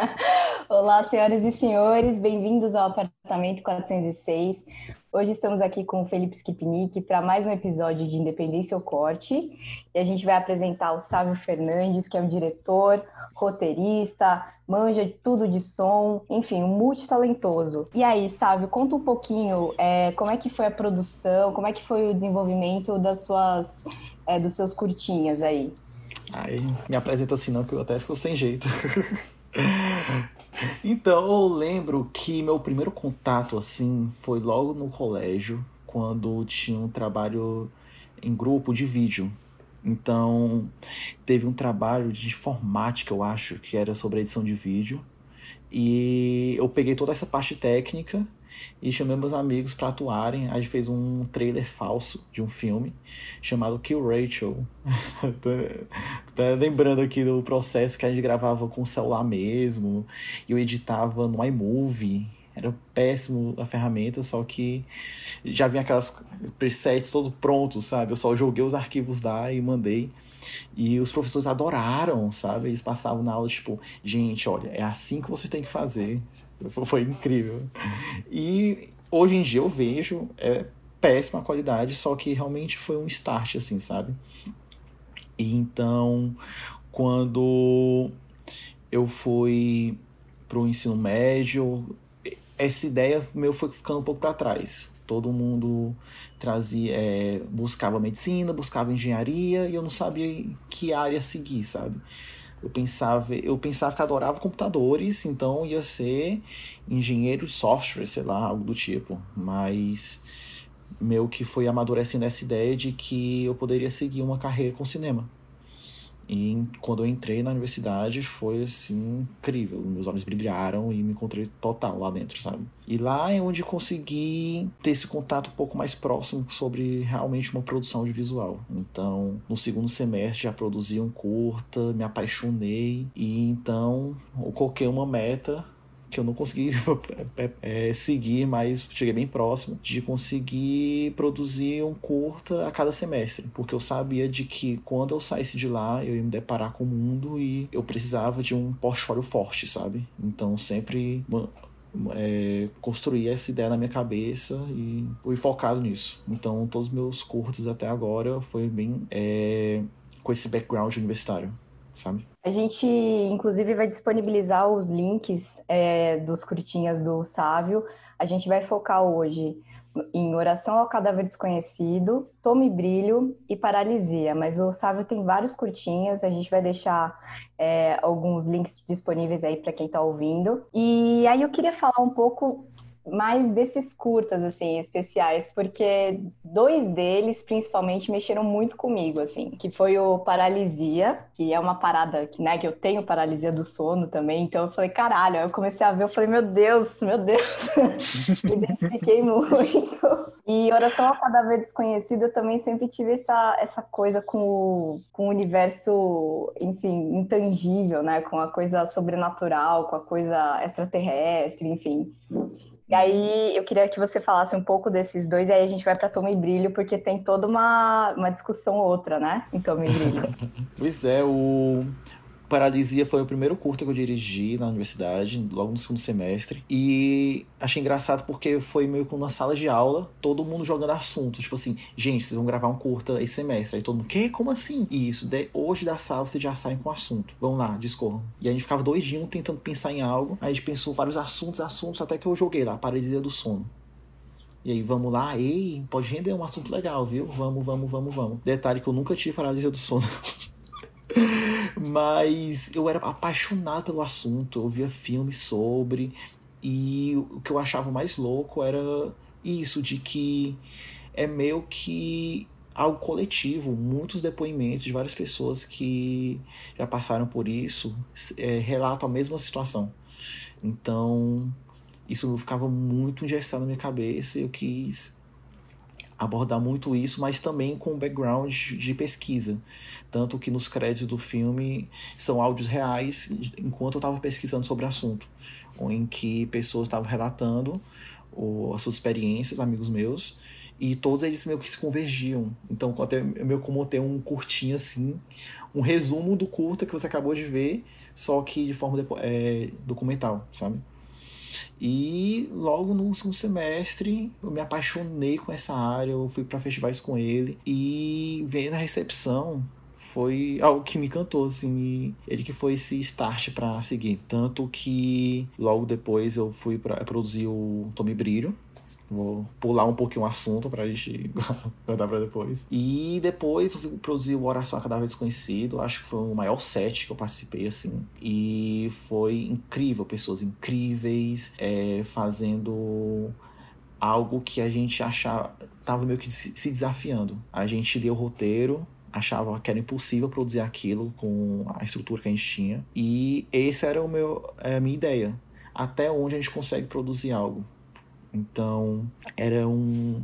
Olá, senhoras e senhores, bem-vindos ao apartamento 406. Hoje estamos aqui com o Felipe Skipnik para mais um episódio de Independência ou Corte. E a gente vai apresentar o Sávio Fernandes, que é um diretor, roteirista, manja tudo de som, enfim, um multitalentoso. E aí, Sávio, conta um pouquinho é, como é que foi a produção, como é que foi o desenvolvimento das suas, é, dos seus curtinhas aí. Aí, me apresenta assim não, que eu até fico sem jeito. então, eu lembro que meu primeiro contato, assim, foi logo no colégio, quando tinha um trabalho em grupo de vídeo. Então, teve um trabalho de informática, eu acho, que era sobre edição de vídeo. E eu peguei toda essa parte técnica e chamei meus amigos para atuarem. A gente fez um trailer falso de um filme chamado Kill Rachel. tá lembrando aqui do processo que a gente gravava com o celular mesmo, e eu editava no iMovie. Era péssimo a ferramenta, só que já vinha aquelas presets todo prontos, sabe? Eu só joguei os arquivos lá e mandei. E os professores adoraram, sabe? Eles passavam na aula, tipo, gente, olha, é assim que vocês têm que fazer. Foi incrível. E hoje em dia eu vejo, é péssima qualidade, só que realmente foi um start, assim, sabe? E então, quando eu fui pro ensino médio, essa ideia meu foi ficando um pouco para trás. Todo mundo trazia, é, buscava medicina, buscava engenharia e eu não sabia que área seguir, sabe? Eu pensava, eu pensava que adorava computadores, então ia ser engenheiro de software, sei lá, algo do tipo. Mas meu que foi amadurecendo essa ideia de que eu poderia seguir uma carreira com cinema. E quando eu entrei na universidade foi assim incrível. Meus olhos brilharam e me encontrei total lá dentro, sabe? E lá é onde consegui ter esse contato um pouco mais próximo sobre realmente uma produção de visual. Então, no segundo semestre já produzi um curta, me apaixonei e então eu coloquei uma meta que eu não consegui é, é, seguir, mas cheguei bem próximo de conseguir produzir um curta a cada semestre, porque eu sabia de que quando eu saísse de lá eu ia me deparar com o mundo e eu precisava de um portfólio forte, sabe? Então sempre é, construir essa ideia na minha cabeça e fui focado nisso. Então todos os meus curtos até agora foi bem é, com esse background universitário sabe? A gente, inclusive, vai disponibilizar os links é, dos curtinhas do Sávio. A gente vai focar hoje em Oração ao Cadáver Desconhecido, Tome Brilho e Paralisia. Mas o Sávio tem vários curtinhas, a gente vai deixar é, alguns links disponíveis aí para quem está ouvindo. E aí eu queria falar um pouco mais desses curtas, assim, especiais, porque dois deles, principalmente, mexeram muito comigo, assim, que foi o Paralisia, que é uma parada, que, né, que eu tenho paralisia do sono também, então eu falei, caralho, aí eu comecei a ver, eu falei, meu Deus, meu Deus, me identifiquei muito. E Oração ao Cadáver Desconhecido, eu também sempre tive essa, essa coisa com o, com o universo, enfim, intangível, né, com a coisa sobrenatural, com a coisa extraterrestre, enfim. E aí eu queria que você falasse um pouco desses dois, e aí a gente vai para Toma e Brilho, porque tem toda uma, uma discussão outra, né? Em Toma e Brilho. pois é, o Paralisia foi o primeiro curto que eu dirigi na universidade, logo no segundo semestre. E achei engraçado porque foi meio que uma sala de aula, todo mundo jogando assunto. Tipo assim, gente, vocês vão gravar um curta esse semestre. Aí todo mundo, que? Como assim? E isso, de, hoje da sala vocês já saem com assunto. Vamos lá, discorram. E a gente ficava doidinho tentando pensar em algo. Aí a gente pensou vários assuntos, assuntos, até que eu joguei lá, Paralisia do Sono. E aí, vamos lá, ei, pode render um assunto legal, viu? Vamos, vamos, vamos, vamos. Detalhe que eu nunca tive paralisia do sono. Mas eu era apaixonado pelo assunto, eu via filmes sobre, e o que eu achava mais louco era isso, de que é meio que algo coletivo, muitos depoimentos de várias pessoas que já passaram por isso é, relatam a mesma situação. Então, isso ficava muito engessado na minha cabeça e eu quis abordar muito isso, mas também com background de pesquisa. Tanto que nos créditos do filme são áudios reais, enquanto eu estava pesquisando sobre o assunto, em que pessoas estavam relatando as suas experiências, amigos meus, e todos eles meio que se convergiam. Então, até meio como ter um curtinho assim, um resumo do curta que você acabou de ver, só que de forma é, documental, sabe? E logo no segundo semestre eu me apaixonei com essa área, eu fui para festivais com ele e vendo a recepção foi algo que me encantou, assim, ele que foi esse start para seguir. Tanto que logo depois eu fui para produzir o Tome Brilho, Vou pular um pouquinho o assunto pra gente guardar pra depois. E depois eu produzi o Oração a Cadáver Desconhecido. Acho que foi o maior set que eu participei, assim. E foi incrível. Pessoas incríveis é, fazendo algo que a gente achava. Tava meio que se desafiando. A gente deu o roteiro, achava que era impossível produzir aquilo com a estrutura que a gente tinha. E essa era o meu, é, a minha ideia. Até onde a gente consegue produzir algo. Então, era um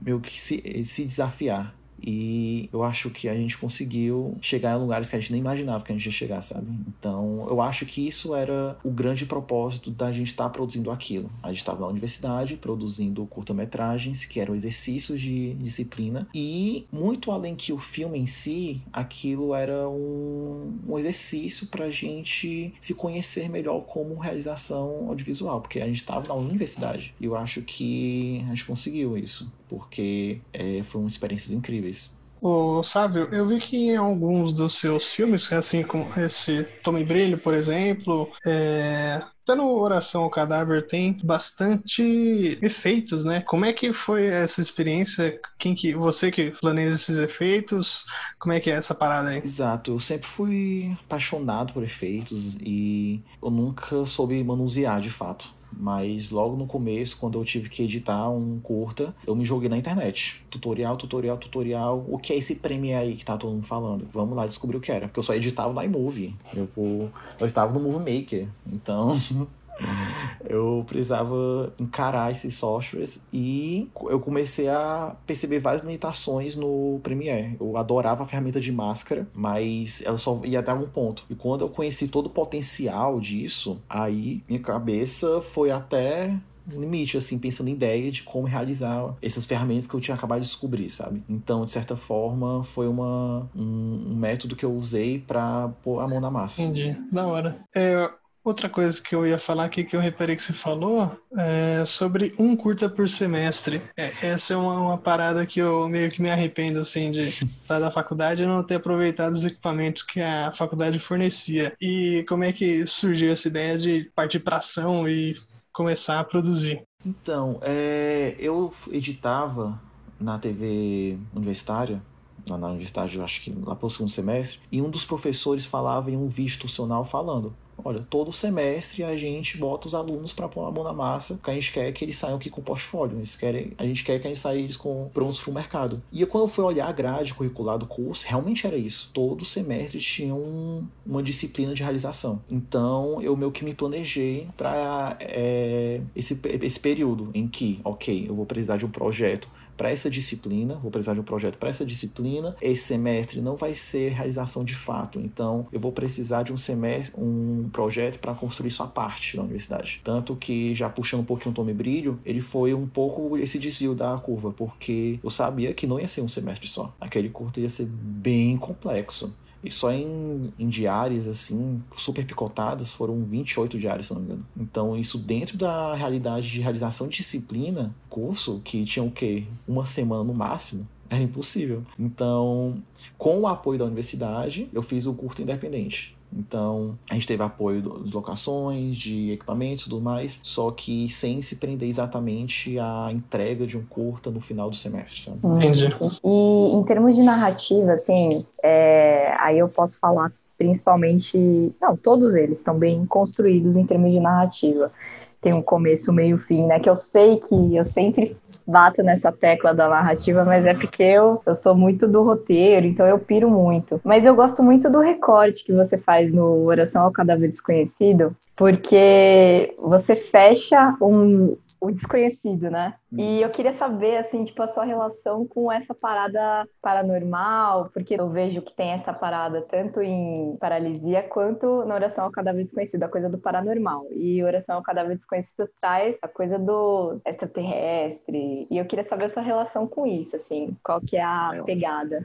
meio que se, se desafiar. E eu acho que a gente conseguiu chegar em lugares que a gente nem imaginava que a gente ia chegar, sabe? Então, eu acho que isso era o grande propósito da gente estar tá produzindo aquilo. A gente estava na universidade produzindo curta-metragens, que eram exercícios de disciplina, e muito além que o filme em si, aquilo era um, um exercício para a gente se conhecer melhor como realização audiovisual, porque a gente estava na universidade. E eu acho que a gente conseguiu isso porque é, foram experiências incríveis. Ô, Sávio, eu vi que em alguns dos seus filmes, assim como esse Tome Brilho, por exemplo, é... até no Oração ao Cadáver tem bastante efeitos, né? Como é que foi essa experiência? Quem que você que planeja esses efeitos? Como é que é essa parada aí? Exato, eu sempre fui apaixonado por efeitos e eu nunca soube manusear de fato. Mas logo no começo, quando eu tive que editar um curta, eu me joguei na internet. Tutorial, tutorial, tutorial. O que é esse Premiere aí que tá todo mundo falando? Vamos lá descobrir o que era. Porque eu só editava no iMovie. Eu, eu editava no Movie Maker. Então. eu precisava encarar esses softwares e eu comecei a perceber várias limitações no Premiere. Eu adorava a ferramenta de máscara, mas ela só ia até um ponto. E quando eu conheci todo o potencial disso, aí minha cabeça foi até um limite, assim, pensando em ideia de como realizar essas ferramentas que eu tinha acabado de descobrir, sabe? Então, de certa forma, foi uma, um, um método que eu usei para pôr a mão na massa. Entendi, da hora. É, Outra coisa que eu ia falar aqui que eu reparei que você falou é sobre um curta por semestre. É, essa é uma, uma, parada que eu meio que me arrependo assim de estar da faculdade e não ter aproveitado os equipamentos que a faculdade fornecia. E como é que surgiu essa ideia de partir para ação e começar a produzir? Então, é, eu editava na TV universitária lá na universidade, eu acho que lá para o segundo semestre, e um dos professores falava em um vídeo institucional falando Olha, todo semestre a gente bota os alunos para pôr a mão na massa, porque a gente quer que eles saiam aqui com portfólio, eles querem, a gente quer que a gente saia eles com prontos para o mercado. E quando eu fui olhar a grade curricular do curso, realmente era isso. Todo semestre tinha um, uma disciplina de realização. Então eu meio que me planejei para é, esse, esse período em que, ok, eu vou precisar de um projeto para essa disciplina, vou precisar de um projeto para essa disciplina. Esse semestre não vai ser realização de fato, então eu vou precisar de um semestre, um projeto para construir sua parte na universidade. Tanto que já puxando um pouquinho o Tome Brilho, ele foi um pouco esse desvio da curva, porque eu sabia que não ia ser um semestre só. Aquele curto ia ser bem complexo. E só em, em diárias, assim, super picotadas, foram 28 diárias, se não me engano. Então, isso dentro da realidade de realização de disciplina, curso, que tinha o quê? Uma semana no máximo, era impossível. Então, com o apoio da universidade, eu fiz o curto independente. Então, a gente teve apoio de locações, de equipamentos e tudo mais, só que sem se prender exatamente à entrega de um curta no final do semestre, sabe? Entendi. E em termos de narrativa, assim, é, aí eu posso falar principalmente. Não, todos eles estão bem construídos em termos de narrativa tem um começo, meio, fim, né? Que eu sei que eu sempre bato nessa tecla da narrativa, mas é porque eu, eu sou muito do roteiro, então eu piro muito. Mas eu gosto muito do recorte que você faz no Oração ao Cadáver Desconhecido, porque você fecha um, o desconhecido, né? Hum. E eu queria saber, assim, tipo, a sua relação com essa parada paranormal, porque eu vejo que tem essa parada tanto em paralisia quanto na oração ao cadáver desconhecido, a coisa do paranormal. E oração ao cadáver desconhecido traz a coisa do extraterrestre. E eu queria saber a sua relação com isso, assim, qual que é a pegada.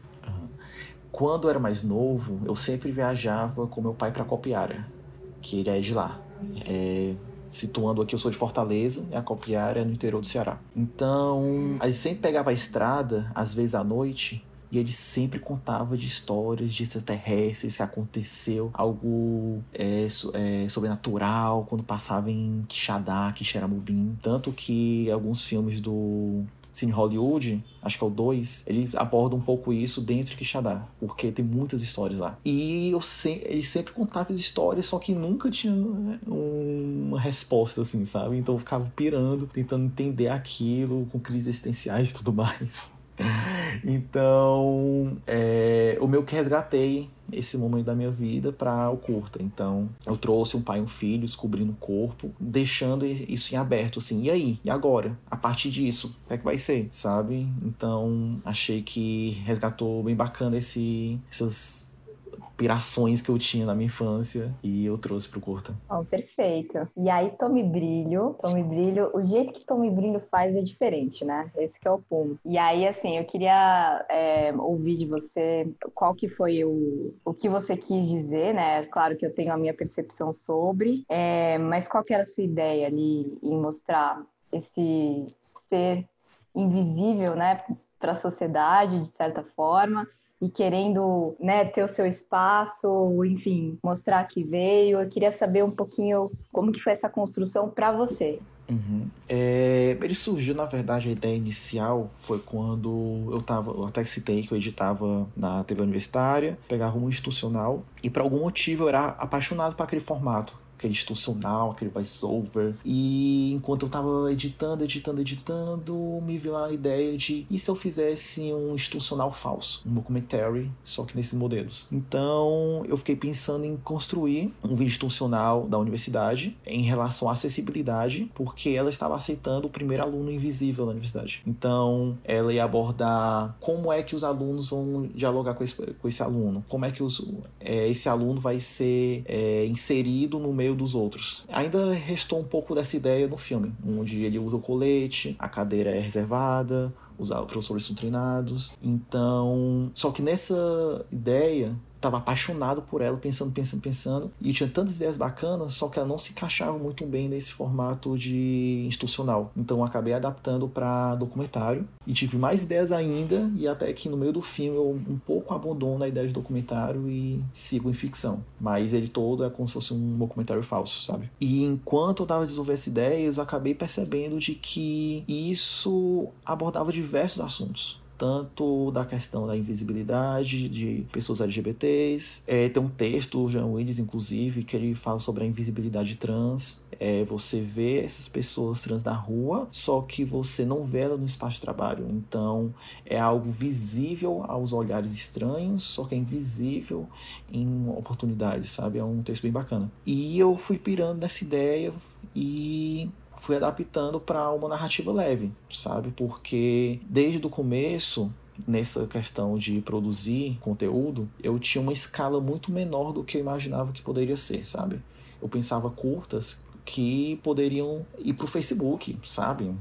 Quando eu era mais novo, eu sempre viajava com meu pai para Copiara, que ele é de lá. É, situando aqui, eu sou de Fortaleza, e a Copiara é no interior do Ceará. Então, a gente sempre pegava a estrada, às vezes à noite, e ele sempre contava de histórias de extraterrestres que aconteceu algo é, é, sobrenatural quando passava em Quixadá, Quixeramobim. Tanto que alguns filmes do Cine Hollywood, acho que é o 2, ele aborda um pouco isso dentro de Quixadá, porque tem muitas histórias lá. E eu se, ele sempre contava as histórias, só que nunca tinha né, uma resposta, assim, sabe? Então eu ficava pirando, tentando entender aquilo, com crises existenciais e tudo mais. então, é, o meu que resgatei esse momento da minha vida para o curta. Então, eu trouxe um pai e um filho, descobrindo o corpo, deixando isso em aberto, assim. E aí? E agora? A partir disso, o que é que vai ser, sabe? Então, achei que resgatou bem bacana esse, essas inspirações que eu tinha na minha infância e eu trouxe pro curta. Oh, perfeito. E aí, Tome Brilho, Tome Brilho, o jeito que Tome Brilho faz é diferente, né? Esse é o ponto. E aí, assim, eu queria é, ouvir de você qual que foi o, o que você quis dizer, né? Claro que eu tenho a minha percepção sobre, é, mas qual que era a sua ideia ali em mostrar esse ser invisível, né, para a sociedade, de certa forma, e querendo né, ter o seu espaço, enfim, mostrar que veio. Eu queria saber um pouquinho como que foi essa construção para você. Uhum. É, ele surgiu, na verdade, a ideia inicial foi quando eu tava, eu até citei que eu editava na TV universitária, pegava um institucional, e por algum motivo eu era apaixonado por aquele formato aquele institucional, aquele voice-over. E enquanto eu tava editando, editando, editando, me veio a ideia de e se eu fizesse um institucional falso, um documentary, só que nesses modelos. Então eu fiquei pensando em construir um vídeo institucional da universidade em relação à acessibilidade, porque ela estava aceitando o primeiro aluno invisível da universidade. Então ela ia abordar como é que os alunos vão dialogar com esse, com esse aluno, como é que os, é, esse aluno vai ser é, inserido no meio meio dos outros. Ainda restou um pouco dessa ideia no filme, onde ele usa o colete, a cadeira é reservada, os professores são treinados. Então, só que nessa ideia estava apaixonado por ela, pensando, pensando, pensando, e tinha tantas ideias bacanas, só que ela não se encaixava muito bem nesse formato de institucional. Então acabei adaptando para documentário e tive mais ideias ainda, e até que no meio do filme eu um pouco abandono a ideia de documentário e sigo em ficção. Mas ele todo é como se fosse um documentário falso, sabe? E enquanto eu estava desenvolvendo essas ideias, eu acabei percebendo de que isso abordava diversos assuntos tanto da questão da invisibilidade de pessoas LGBTs. É, tem um texto, o Jean Willis, inclusive, que ele fala sobre a invisibilidade trans. É, você vê essas pessoas trans na rua, só que você não vê ela no espaço de trabalho. Então, é algo visível aos olhares estranhos, só que é invisível em oportunidades, sabe? É um texto bem bacana. E eu fui pirando nessa ideia e fui adaptando para uma narrativa leve, sabe? Porque desde o começo nessa questão de produzir conteúdo, eu tinha uma escala muito menor do que eu imaginava que poderia ser, sabe? Eu pensava curtas que poderiam ir para o Facebook, sabe?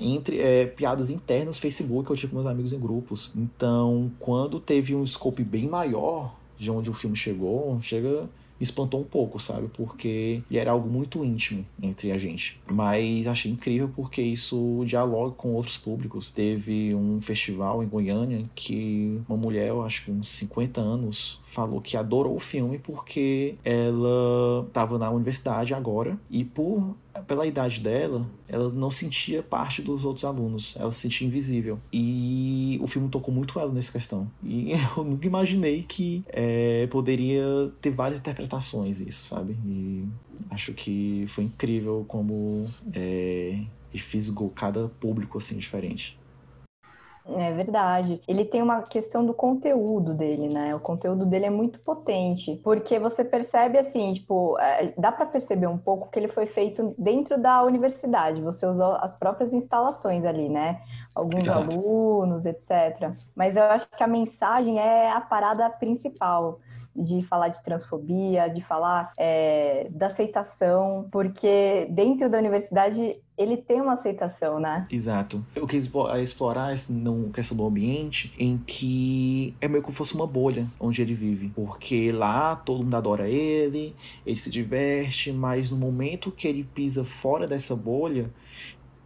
Entre é, piadas internas Facebook, eu tinha com meus amigos em grupos. Então, quando teve um scope bem maior de onde o filme chegou, chega espantou um pouco, sabe? Porque era algo muito íntimo entre a gente. Mas achei incrível porque isso dialoga com outros públicos. Teve um festival em Goiânia que uma mulher, eu acho que uns 50 anos, falou que adorou o filme porque ela estava na universidade agora e por pela idade dela, ela não sentia parte dos outros alunos, ela se sentia invisível. E o filme tocou muito ela nessa questão. E eu nunca imaginei que é, poderia ter várias interpretações isso, sabe? E acho que foi incrível como é, fisgou cada público assim diferente. É verdade. Ele tem uma questão do conteúdo dele, né? O conteúdo dele é muito potente, porque você percebe assim, tipo, é, dá para perceber um pouco que ele foi feito dentro da universidade. Você usou as próprias instalações ali, né? Alguns Exato. alunos, etc. Mas eu acho que a mensagem é a parada principal de falar de transfobia, de falar é, da aceitação, porque dentro da universidade ele tem uma aceitação, né? Exato. Eu quis explorar essa questão do ambiente em que é meio que fosse uma bolha onde ele vive. Porque lá todo mundo adora ele, ele se diverte, mas no momento que ele pisa fora dessa bolha,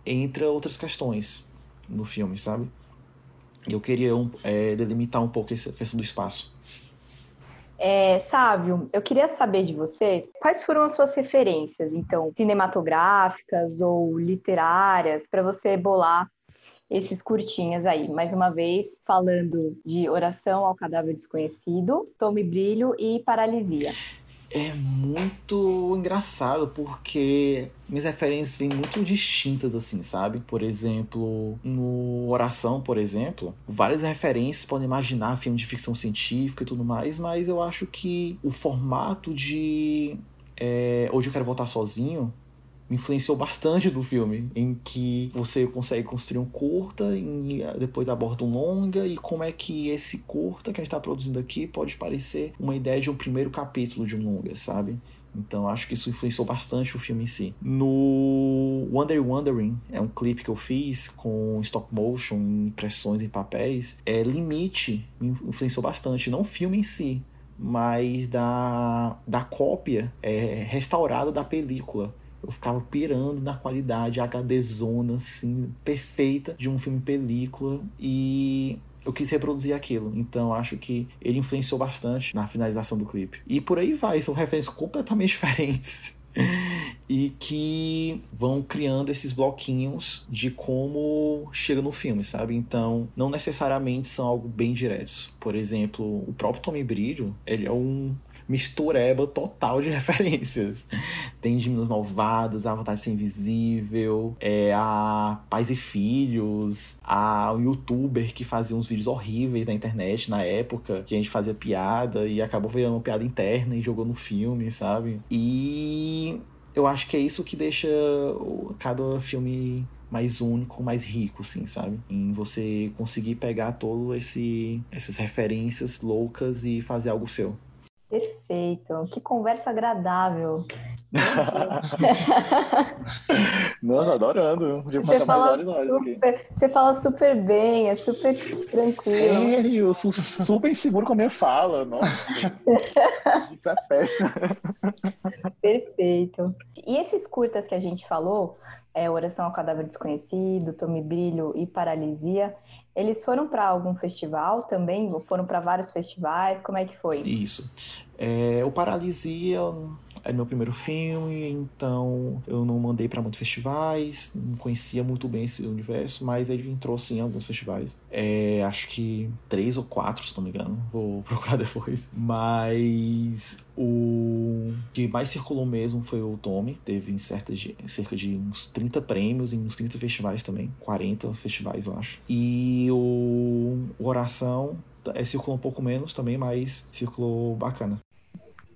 entra outras questões no filme, sabe? Eu queria é, delimitar um pouco essa questão do espaço. É, Sávio, eu queria saber de você quais foram as suas referências, então, cinematográficas ou literárias, para você bolar esses curtinhas aí. Mais uma vez, falando de Oração ao Cadáver Desconhecido, Tome Brilho e Paralisia é muito engraçado porque minhas referências vêm muito distintas, assim, sabe? Por exemplo, no Oração, por exemplo, várias referências podem imaginar filme de ficção científica e tudo mais, mas eu acho que o formato de é, Hoje Eu Quero Voltar Sozinho influenciou bastante do filme, em que você consegue construir um curta e depois aborda um longa e como é que esse curta que a gente está produzindo aqui pode parecer uma ideia de um primeiro capítulo de um longa, sabe? Então acho que isso influenciou bastante o filme em si. No Wonder Wondering, é um clipe que eu fiz com stop motion, impressões em papéis. É Limite influenciou bastante, não o filme em si, mas da, da cópia é, restaurada da película eu ficava pirando na qualidade HD zona, assim, perfeita de um filme película e eu quis reproduzir aquilo. Então acho que ele influenciou bastante na finalização do clipe. E por aí vai, são referências completamente diferentes. e que vão criando esses bloquinhos de como chega no filme, sabe? Então, não necessariamente são algo bem diretos. Por exemplo, o próprio Tommy Brilho, ele é um mistureba total de referências. Tem de Minas Malvadas, A Vontade de Ser Invisível, é, a Pais e Filhos, a um youtuber que fazia uns vídeos horríveis na internet na época, que a gente fazia piada e acabou virando uma piada interna e jogou no filme, sabe? E eu acho que é isso que deixa cada filme mais único, mais rico, assim, sabe? Em você conseguir pegar todo esse essas referências loucas e fazer algo seu. Perfeito. Que conversa agradável. Não, adorando. você fala, super, você fala super bem, é super tranquilo. Sério, eu sou super inseguro com a minha fala. Nossa. Isso é péssimo. Perfeito. E esses curtas que a gente falou, é, Oração ao Cadáver Desconhecido, Tome Brilho e Paralisia, eles foram para algum festival também? Foram para vários festivais? Como é que foi? Isso. É, o Paralisia é meu primeiro filme, então eu não mandei para muitos festivais, não conhecia muito bem esse universo, mas ele entrou sim em alguns festivais. É, acho que três ou quatro, se não me engano, vou procurar depois. Mas o que mais circulou mesmo foi o Tommy, teve em cerca de, cerca de uns 30 prêmios em uns 30 festivais também, 40 festivais eu acho. E o, o Oração é, circulou um pouco menos também, mas circulou bacana.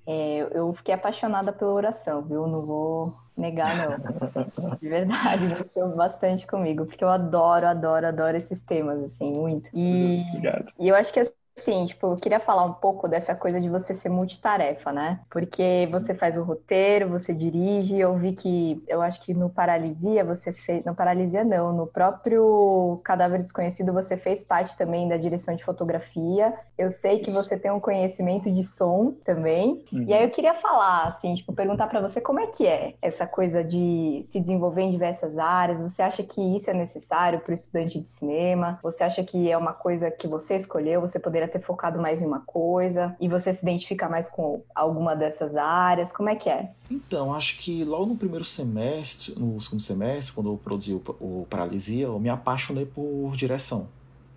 É, eu fiquei apaixonada pela oração, viu? Não vou negar, não. De verdade, mexeu bastante comigo, porque eu adoro, adoro, adoro esses temas, assim, muito. E, Obrigado. e eu acho que Sim, tipo, eu queria falar um pouco dessa coisa de você ser multitarefa, né? Porque você faz o roteiro, você dirige, eu vi que, eu acho que no Paralisia você fez, no Paralisia não, no próprio Cadáver Desconhecido você fez parte também da direção de fotografia. Eu sei que você tem um conhecimento de som também. Uhum. E aí eu queria falar, assim, tipo, perguntar para você como é que é essa coisa de se desenvolver em diversas áreas. Você acha que isso é necessário para o estudante de cinema? Você acha que é uma coisa que você escolheu? Você poderia ter focado mais em uma coisa e você se identifica mais com alguma dessas áreas? Como é que é? Então, acho que logo no primeiro semestre, no segundo semestre, quando eu produzi o, o Paralisia, eu me apaixonei por direção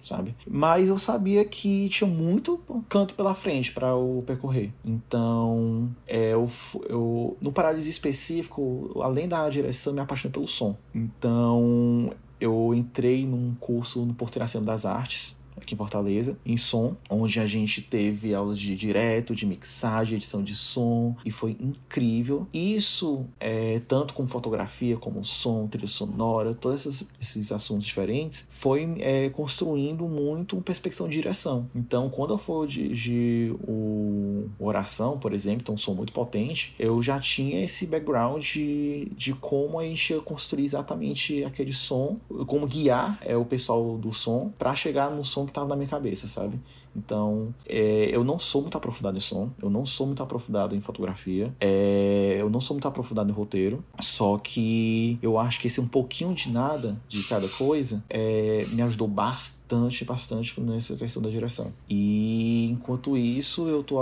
sabe? Mas eu sabia que tinha muito canto pela frente para eu percorrer. Então, é, eu, eu no paralisia específico, além da direção, me apaixonei pelo som. Então, eu entrei num curso no Porto Iracema das Artes, aqui em Fortaleza, em som, onde a gente teve aulas de direto, de mixagem, edição de som, e foi incrível. Isso, é, tanto com fotografia, como som, trilha sonora, todos esses, esses assuntos diferentes, foi é, construindo muito uma perspectiva de direção. Então, quando eu for dirigir o Oração, por exemplo, então um som muito potente, eu já tinha esse background de, de como a gente ia construir exatamente aquele som, como guiar é, o pessoal do som para chegar no som que estava na minha cabeça, sabe? Então, é, eu não sou muito aprofundado em som, eu não sou muito aprofundado em fotografia, é, eu não sou muito aprofundado em roteiro, só que eu acho que esse um pouquinho de nada de cada coisa é, me ajudou bastante, bastante nessa questão da direção. E enquanto isso, eu tô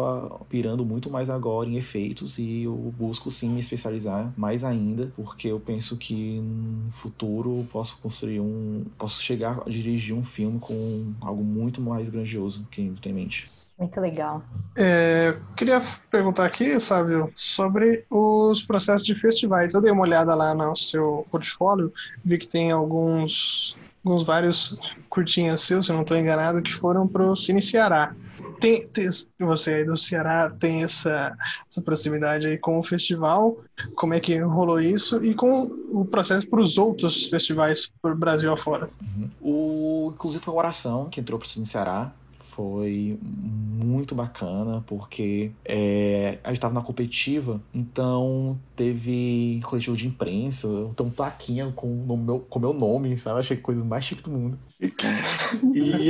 pirando muito mais agora em efeitos e eu busco sim me especializar mais ainda, porque eu penso que no futuro eu posso construir um. posso chegar a dirigir um filme com algo muito mais grandioso que tem em mente. Muito legal. É, queria perguntar aqui, Sábio, sobre os processos de festivais. Eu dei uma olhada lá no seu portfólio, vi que tem alguns, alguns vários curtinhas seus, se eu não estou enganado, que foram para o Cine Ceará. Tem, tem, você aí do Ceará tem essa, essa proximidade aí com o festival, como é que rolou isso e com o processo para os outros festivais por Brasil afora? Uhum. O, inclusive foi a Oração que entrou para o Cine Ceará, foi muito bacana, porque é, a gente estava na competitiva, então teve coletivo de imprensa, então plaquinha com o meu, com meu nome, sabe? Achei que coisa mais chique do mundo. e,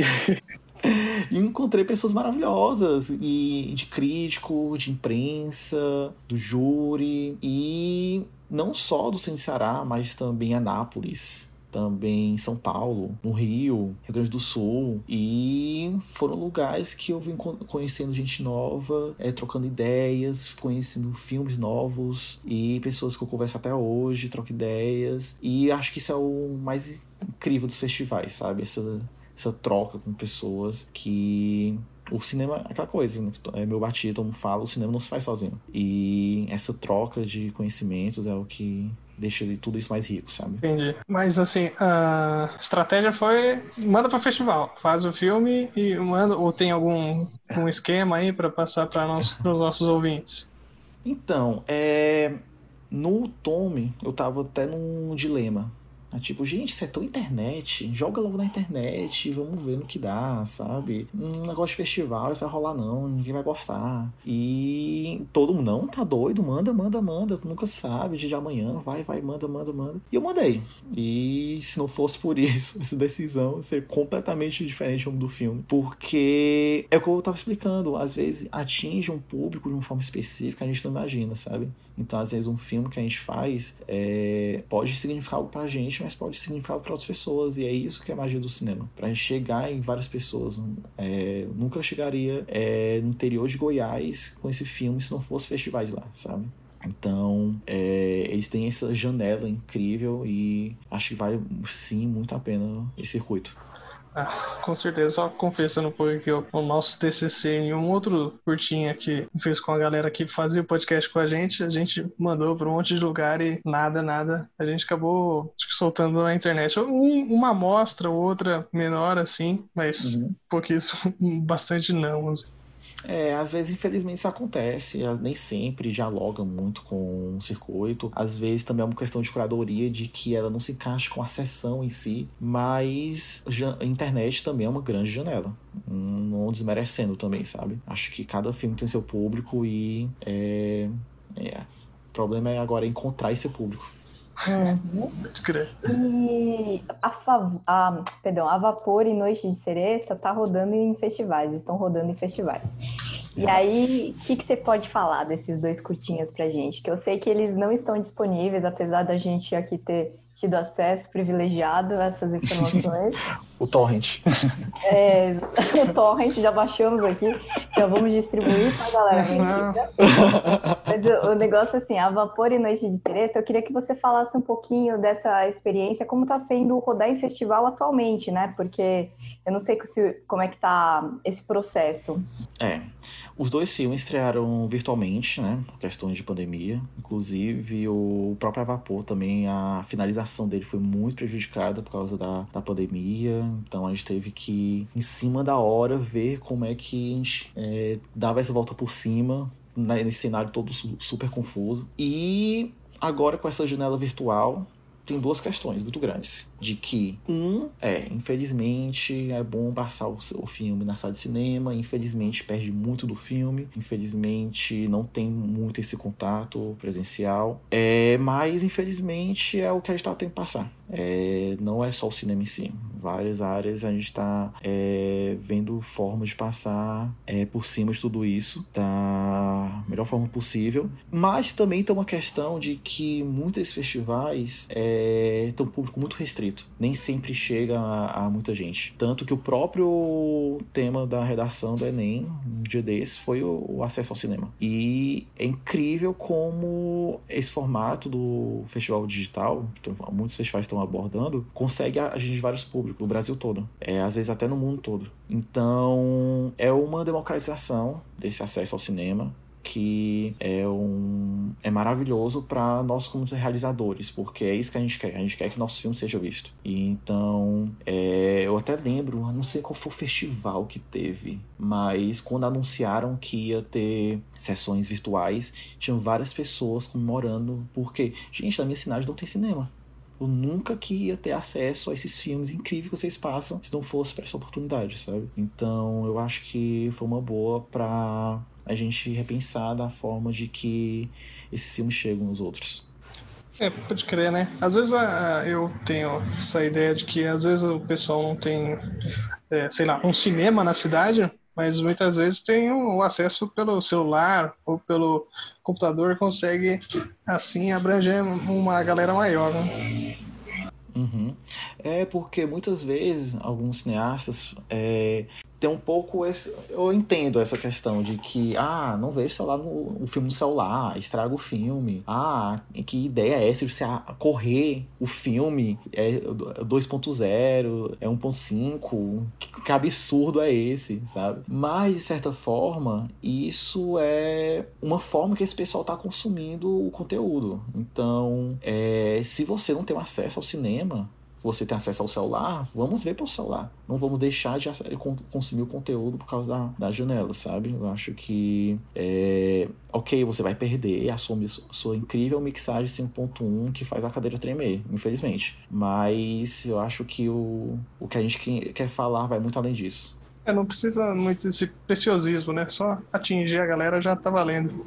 e encontrei pessoas maravilhosas, e de crítico, de imprensa, do júri, e não só do Ceará, mas também Anápolis também em São Paulo, no Rio, Rio Grande do Sul. E foram lugares que eu vim conhecendo gente nova, é, trocando ideias, conhecendo filmes novos e pessoas que eu converso até hoje, troco ideias. E acho que isso é o mais incrível dos festivais, sabe? Essa, essa troca com pessoas que o cinema é aquela coisa, né? é meu batido, mundo fala, o cinema não se faz sozinho. E essa troca de conhecimentos é o que deixa tudo isso mais rico, sabe? Entendi. Mas assim, a estratégia foi manda para festival, faz o filme e manda ou tem algum um esquema aí para passar para nós, os nossos ouvintes? Então, é no Tome, eu tava até num dilema é tipo, gente, isso é internet, joga logo na internet, vamos ver no que dá, sabe? Um negócio de festival, isso vai rolar não, ninguém vai gostar. E todo mundo, não, tá doido, manda, manda, manda, tu nunca sabe, dia de amanhã, vai, vai, manda, manda, manda. E eu mandei. E se não fosse por isso, essa decisão ser completamente diferente do filme. Porque é o que eu tava explicando, às vezes atinge um público de uma forma específica, a gente não imagina, sabe? Então, às vezes, um filme que a gente faz é, pode significar algo pra gente, mas pode significar algo pra outras pessoas. E é isso que é a magia do cinema. Pra gente chegar em várias pessoas. É, nunca chegaria é, no interior de Goiás com esse filme se não fosse festivais lá, sabe? Então, é, eles têm essa janela incrível e acho que vale sim muito a pena esse circuito. Ah, com certeza, só confessando um pouco aqui, o nosso TCC e um outro curtinho que fez com a galera que fazia o podcast com a gente, a gente mandou para um monte de lugar e nada, nada. A gente acabou soltando na internet um, uma amostra, outra menor assim, mas uhum. pouquíssimo, bastante não. Assim. É, às vezes, infelizmente, isso acontece. Nem sempre dialoga muito com o circuito. Às vezes também é uma questão de curadoria, de que ela não se encaixa com a sessão em si. Mas a internet também é uma grande janela. Não desmerecendo também, sabe? Acho que cada filme tem seu público e é, é, o problema é agora encontrar esse público. Uhum. E a, a, perdão, a Vapor e Noite de Cereça tá rodando em festivais, estão rodando em festivais. E aí, o que, que você pode falar desses dois curtinhas pra gente? Que eu sei que eles não estão disponíveis, apesar da gente aqui ter tido acesso privilegiado a essas informações. O torrent. É, o torrent já baixamos aqui, já vamos distribuir pra galera. Mas o negócio assim, a Vapor e Noite de Seresta, eu queria que você falasse um pouquinho dessa experiência, como está sendo rodar em festival atualmente, né? Porque eu não sei se, como é que tá esse processo. É, os dois filmes estrearam virtualmente, né? Por questões de pandemia. Inclusive, o próprio Vapor também, a finalização dele foi muito prejudicada por causa da, da pandemia. Então a gente teve que, em cima da hora, ver como é que a gente é, dava essa volta por cima né, nesse cenário todo super confuso. E agora com essa janela virtual, tem duas questões muito grandes. De que, um, é, infelizmente, é bom passar o, o filme na sala de cinema, infelizmente perde muito do filme, infelizmente não tem muito esse contato presencial, é, mas infelizmente é o que a gente tá tendo que passar. É, não é só o cinema em si. Várias áreas a gente está é, vendo formas de passar é, por cima de tudo isso da melhor forma possível. Mas também tem uma questão de que muitos festivais é, um público muito restrito. Nem sempre chega a, a, muita gente. Tanto que o próprio tema da redação do Enem, um dia desse, foi o, o acesso ao cinema. E é incrível como esse formato do festival digital, então, muitos festivais estão estão abordando consegue atingir vários públicos, no Brasil todo, é, às vezes até no mundo todo. Então, é uma democratização desse acesso ao cinema que é um é maravilhoso para nós como realizadores, porque é isso que a gente quer. A gente quer que nosso filme seja visto. E então, é, eu até lembro, não sei qual foi o festival que teve, mas quando anunciaram que ia ter sessões virtuais, tinham várias pessoas comemorando, porque, gente, na minha cidade não tem cinema. Eu nunca que ia ter acesso a esses filmes incríveis que vocês passam se não fosse para essa oportunidade, sabe? Então eu acho que foi uma boa para a gente repensar da forma de que esses filmes chegam nos outros. É, pode crer, né? Às vezes a, a, eu tenho essa ideia de que às vezes o pessoal não tem, é, sei lá, um cinema na cidade, mas muitas vezes tem o acesso pelo celular ou pelo computador, consegue assim abranger uma galera maior. Né? Uhum. É porque muitas vezes alguns cineastas é, tem um pouco esse, eu entendo essa questão de que ah não vejo celular no, o filme no celular estraga o filme. Ah que ideia é essa de você correr o filme? É 2.0 é 1.5 que, que absurdo é esse sabe? Mas de certa forma isso é uma forma que esse pessoal está consumindo o conteúdo. Então é, se você não tem acesso ao cinema você tem acesso ao celular, vamos ver pelo celular. Não vamos deixar de consumir o conteúdo por causa da, da janela, sabe? Eu acho que, é, ok, você vai perder, assume sua incrível mixagem 5.1 que faz a cadeira tremer, infelizmente. Mas eu acho que o, o que a gente quer falar vai muito além disso. É, não precisa muito desse preciosismo, né? Só atingir a galera já tá valendo.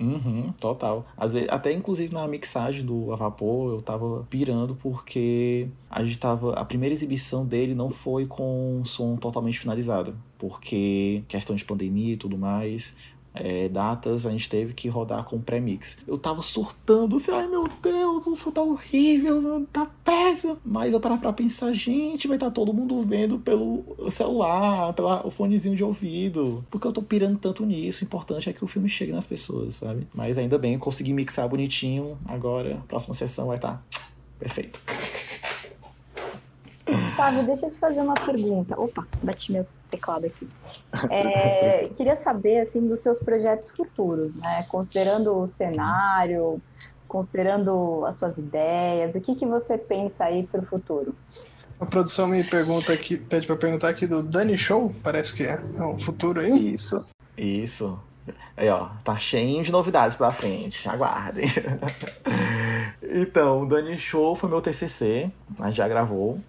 Uhum, total. Às vezes, até inclusive na mixagem do A Vapor, eu tava pirando porque a gente tava. A primeira exibição dele não foi com som totalmente finalizado. Porque questão de pandemia e tudo mais é, datas, a gente teve que rodar com pré-mix. Eu tava surtando, assim, ai meu Deus, o som tá horrível, tá péssimo. Mas eu tava pra pensar, gente, vai estar tá todo mundo vendo pelo celular, pelo fonezinho de ouvido. Porque eu tô pirando tanto nisso. O importante é que o filme chegue nas pessoas, sabe? Mas ainda bem, consegui mixar bonitinho. Agora, próxima sessão vai estar tá perfeito. Otávio, deixa eu te fazer uma pergunta. Opa, bati meu teclado aqui. É, queria saber, assim, dos seus projetos futuros, né? Considerando o cenário, considerando as suas ideias, o que, que você pensa aí para o futuro? A produção me pergunta aqui, pede para perguntar aqui do Dani Show, parece que é. É um futuro aí? Isso, isso. Aí, ó, tá cheio de novidades pela frente, aguardem. então, o Dani Show foi meu TCC, a gente já gravou.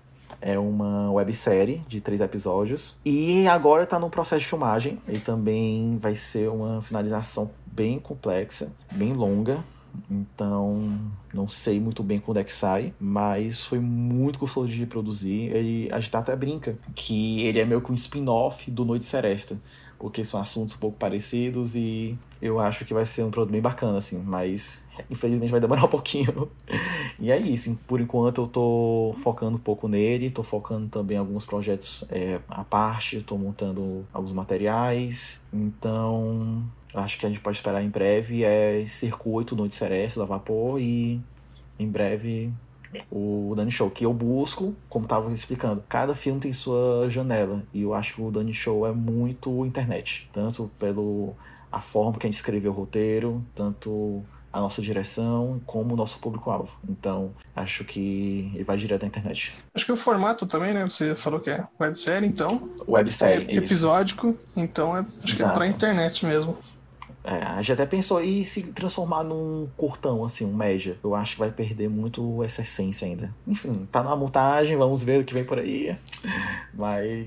É uma websérie de três episódios. E agora está no processo de filmagem. E também vai ser uma finalização bem complexa, bem longa. Então, não sei muito bem quando é que sai, mas foi muito gostoso de produzir. E a gente até brinca que ele é meio que um spin-off do Noite Seresta porque são assuntos um pouco parecidos e eu acho que vai ser um produto bem bacana, assim, mas infelizmente vai demorar um pouquinho. e é isso, por enquanto eu tô focando um pouco nele, tô focando também em alguns projetos é, à parte, tô montando alguns materiais, então acho que a gente pode esperar em breve é circuito no Cereço da Vapor e em breve o Dani Show, que eu busco, como estava explicando, cada filme tem sua janela, e eu acho que o Dani Show é muito internet, tanto pelo a forma que a gente escreveu o roteiro, tanto a nossa direção como o nosso público-alvo. Então, acho que ele vai direto à internet. Acho que o formato também, né? Você falou que é websérie, então. Websérie. É episódico, então é, acho que é pra internet mesmo. É, a gente até pensou em se transformar num curtão, assim, um média. Eu acho que vai perder muito essa essência ainda. Enfim, tá na montagem, vamos ver o que vem por aí. Mas.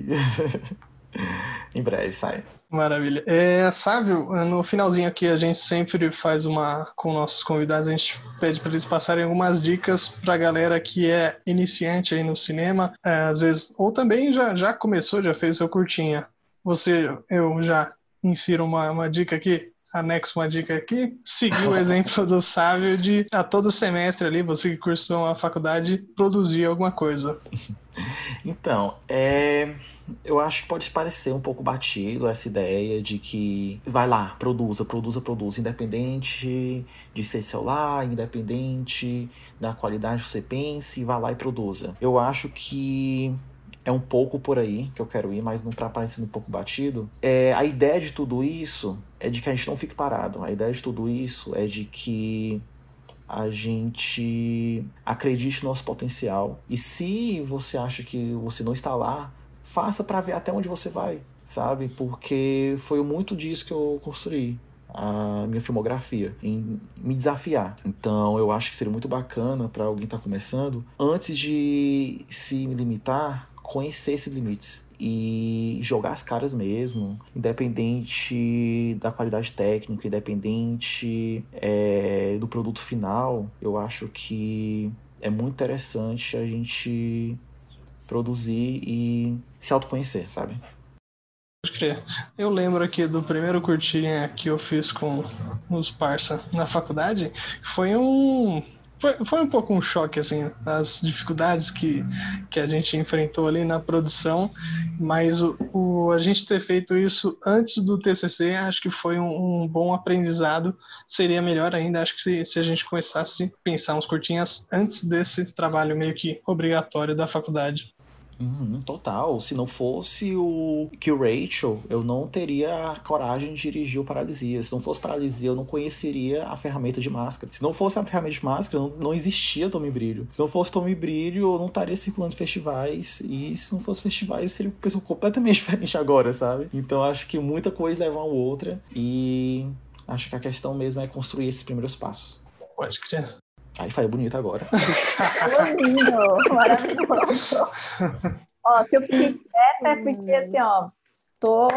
em breve sai. Maravilha. É, Sávio, no finalzinho aqui a gente sempre faz uma com nossos convidados, a gente pede para eles passarem algumas dicas para a galera que é iniciante aí no cinema, é, às vezes, ou também já, já começou, já fez o seu curtinha. Você, eu já insiro uma, uma dica aqui anexo uma dica aqui, seguir o exemplo do Sávio de a todo semestre ali, você que cursou uma faculdade, produzir alguma coisa. Então, é eu acho que pode parecer um pouco batido essa ideia de que vai lá, produza, produza, produza, independente de ser celular, independente da qualidade que você pense, vá lá e produza. Eu acho que é um pouco por aí que eu quero ir, mas não tá parecendo um pouco batido. É, a ideia de tudo isso é de que a gente não fique parado. A ideia de tudo isso é de que a gente acredite no nosso potencial. E se você acha que você não está lá, faça para ver até onde você vai, sabe? Porque foi muito disso que eu construí a minha filmografia, em me desafiar. Então eu acho que seria muito bacana para alguém estar tá começando, antes de se limitar, conhecer esses limites e jogar as caras mesmo, independente da qualidade técnica, independente é, do produto final, eu acho que é muito interessante a gente produzir e se autoconhecer, sabe? Eu lembro aqui do primeiro curtinha que eu fiz com os parça na faculdade, foi um foi, foi um pouco um choque, assim, as dificuldades que, que a gente enfrentou ali na produção, mas o, o a gente ter feito isso antes do TCC, acho que foi um, um bom aprendizado. Seria melhor ainda, acho que se, se a gente começasse a pensar uns curtinhas antes desse trabalho meio que obrigatório da faculdade. Uhum, total. Se não fosse o que o Rachel, eu não teria a coragem de dirigir o Paralisia. Se não fosse Paralisia, eu não conheceria a ferramenta de máscara. Se não fosse a ferramenta de máscara, não, não existia Tome Brilho. Se não fosse Tome Brilho, eu não estaria circulando festivais. E se não fosse festivais, seria uma pessoa completamente diferente agora, sabe? Então acho que muita coisa leva a outra. E acho que a questão mesmo é construir esses primeiros passos. Pode crer. Aí falei bonito agora. Lindo, maravilhoso. ó, se eu fiquei quieta é porque assim, ó, tô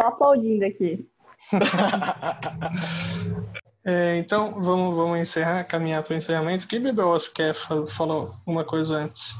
só aplaudindo aqui. É, então, vamos, vamos encerrar, caminhar para o encerramento. Que bebeu você quer falar uma coisa antes?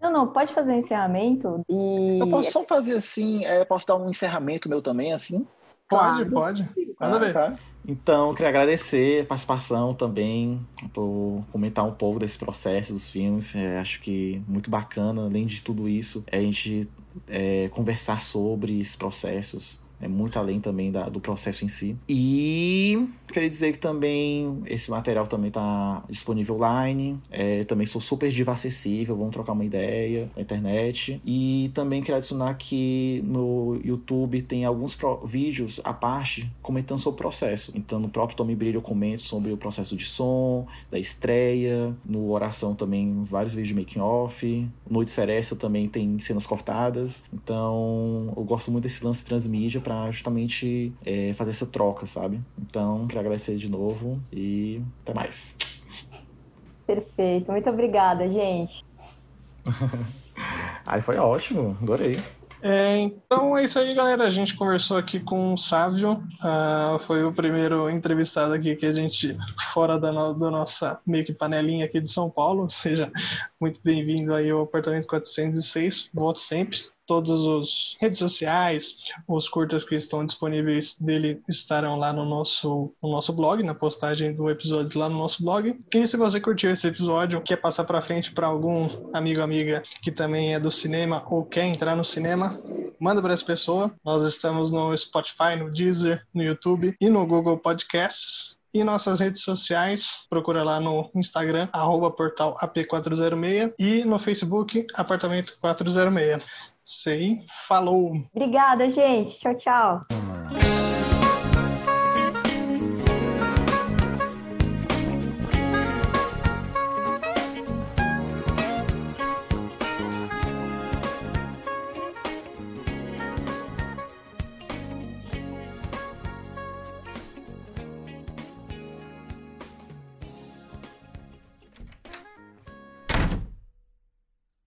Não, não, pode fazer o um encerramento e. Eu posso só fazer assim, é, posso dar um encerramento meu também, assim? Pode, pode. Manda ah, ver. Tá. Então, queria agradecer a participação também, por comentar um pouco desse processo dos filmes. É, acho que muito bacana, além de tudo isso, é a gente é, conversar sobre esses processos é muito além também da, do processo em si. E queria dizer que também esse material também está disponível online. É, também sou super diva acessível, vamos trocar uma ideia na internet. E também queria adicionar que no YouTube tem alguns pro, vídeos à parte comentando sobre o processo. Então no próprio Tome Brilho eu comento sobre o processo de som, da estreia. No Oração também vários vídeos de making off. Noite Seresta também tem cenas cortadas. Então eu gosto muito desse lance transmídia para justamente é, fazer essa troca, sabe? Então, queria agradecer de novo e até mais. Perfeito, muito obrigada, gente. Aí foi ótimo, adorei. É, então é isso aí, galera. A gente conversou aqui com o Sávio. Uh, foi o primeiro entrevistado aqui que a gente, fora da, no, da nossa meio que panelinha aqui de São Paulo. Seja muito bem-vindo aí ao apartamento 406. Volte sempre. Todas as redes sociais, os curtas que estão disponíveis dele estarão lá no nosso, no nosso blog, na postagem do episódio lá no nosso blog. E se você curtiu esse episódio, quer passar para frente para algum amigo amiga que também é do cinema ou quer entrar no cinema, manda para essa pessoa. Nós estamos no Spotify, no Deezer, no YouTube e no Google Podcasts. E nossas redes sociais, procura lá no Instagram, arroba portal AP406 e no Facebook, Apartamento 406. Sei, falou! Obrigada, gente. Tchau, tchau.